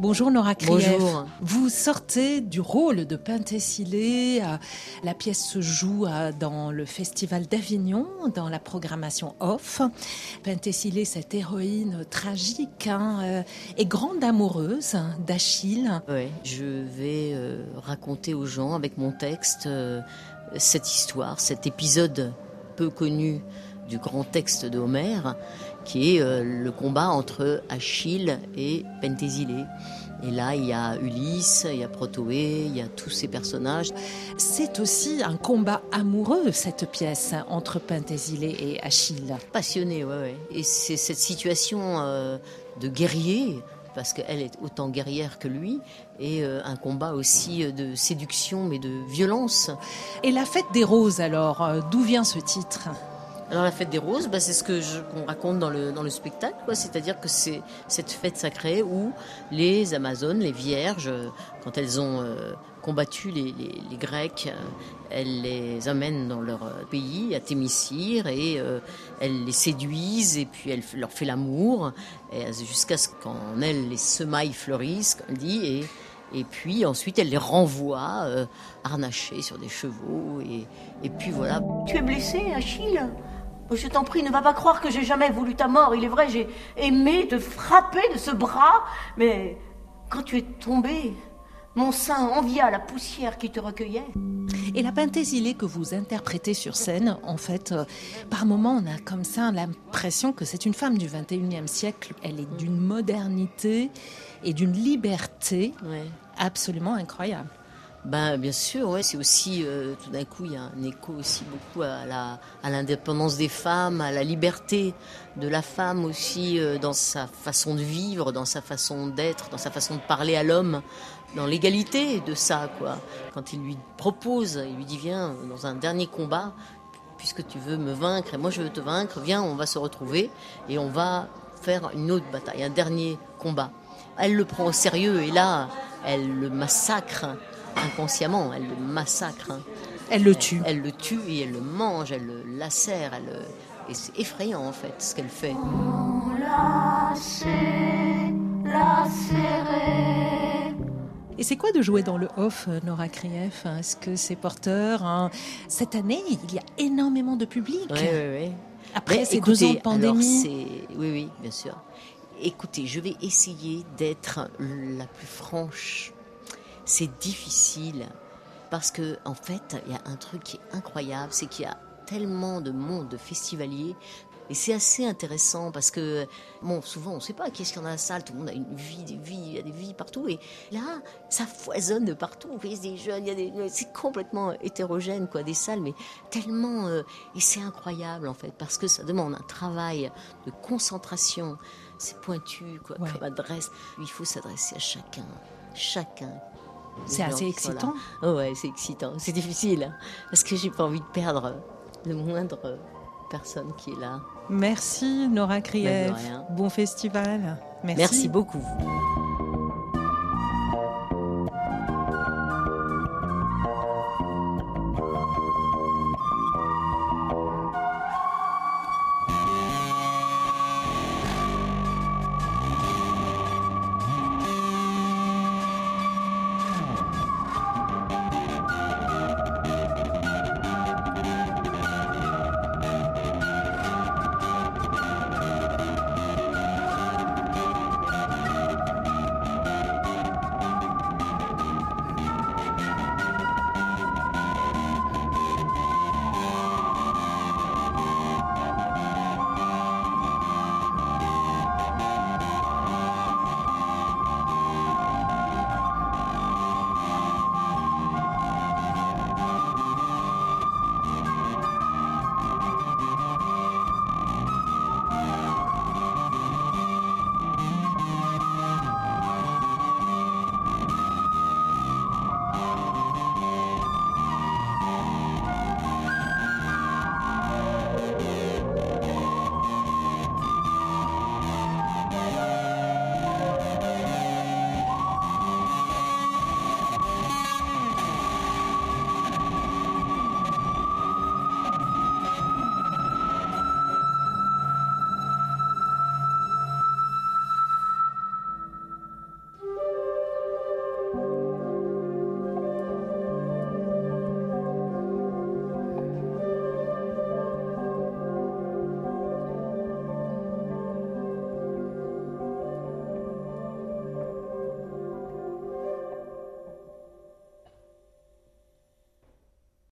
Bonjour Nora Krief. Bonjour. Vous sortez du rôle de Penthesilée. euh, La pièce se joue euh, dans le Festival d'Avignon, dans la programmation off. Penthesilée, cette héroïne tragique hein, euh, et grande amoureuse d'Achille. Ouais, je vais euh, raconter aux gens avec mon texte euh, cette histoire, cet épisode peu connu du grand texte de Homère, qui est euh, le combat entre Achille et Pentésilée. Et là, il y a Ulysse, il y a Protoé, il y a tous ces personnages. C'est aussi un combat amoureux, cette pièce, hein, entre Penthesilée et Achille. Passionnés, ouais, ouais. Et c'est cette situation euh, de guerrier, parce qu'elle est autant guerrière que lui, et euh, un combat aussi de séduction, mais de violence. Et la fête des roses, alors, d'où vient ce titre? Alors la fête des roses, bah, c'est ce que qu'on raconte dans le, dans le spectacle, c'est-à-dire que c'est cette fête sacrée où les Amazones, les Vierges, euh, quand elles ont euh, combattu les, Grecs, euh, elles les amènent dans leur pays, à Thémiscyre, et elles les séduisent, et puis elles leur fait l'amour, jusqu'à ce qu'en elles, les semailles fleurissent, comme on dit, et, et puis ensuite elles les renvoient euh, sur des chevaux, et, et puis voilà, Tu es blessé, Achille? Je t'en prie, ne va pas croire que j'ai jamais voulu ta mort. Il est vrai, j'ai aimé te frapper de ce bras, mais quand tu es tombé, mon sein envia la poussière qui te recueillait. Et la Penthesilée que vous interprétez sur scène, en fait, euh, par moments, on a comme ça l'impression que c'est une femme du 21e siècle. Elle est d'une modernité et d'une liberté ouais. absolument incroyable. Ben, bien sûr, ouais, c'est aussi, euh, tout d'un coup, il y a un écho aussi beaucoup à la, à l'indépendance des femmes, à la liberté de la femme aussi euh, dans sa façon de vivre, dans sa façon d'être, dans sa façon de parler à l'homme, dans l'égalité de ça, quoi. Quand il lui propose, il lui dit, viens, dans un dernier combat, puisque tu veux me vaincre et moi je veux te vaincre, viens, on va se retrouver et on va faire une autre bataille, un dernier combat. Elle le prend au sérieux et là, elle le massacre inconsciemment, elle le massacre. Elle le tue. Elle le tue et elle le mange, elle le lacère, elle le- et c'est effrayant en fait ce qu'elle fait. Et c'est quoi de jouer dans le off, euh, Nora Krief? Est-ce que c'est porteur hein? Cette année, il y a énormément de public. Oui, oui, oui. Après Mais ces deux ans de alors, pandémie. oui, oui, bien sûr. Écoutez, je vais essayer d'être la plus franche. C'est difficile parce que en fait, il y a un truc qui est incroyable, c'est qu'il y a tellement de monde, de festivaliers. Et c'est assez intéressant parce que, bon, souvent on ne sait pas qu'est-ce qu'il y en a dans la salle, tout le monde a une vie, des vies, il y a des vies partout. Et là, ça foisonne de partout. Vous voyez, des jeunes, il y a des, c'est complètement hétérogène, quoi, des salles, mais tellement. euh, et c'est incroyable, en fait, parce que ça demande un travail de concentration. C'est pointu, quoi, Ouais. comme adresse. Il faut s'adresser à chacun. Chacun. C'est assez excitant. Oh ouais, c'est excitant. C'est difficile, hein, parce que j'ai pas envie de perdre le moindre personne qui est là. Merci Nora Krief. rien. Bon festival. Merci. Merci beaucoup.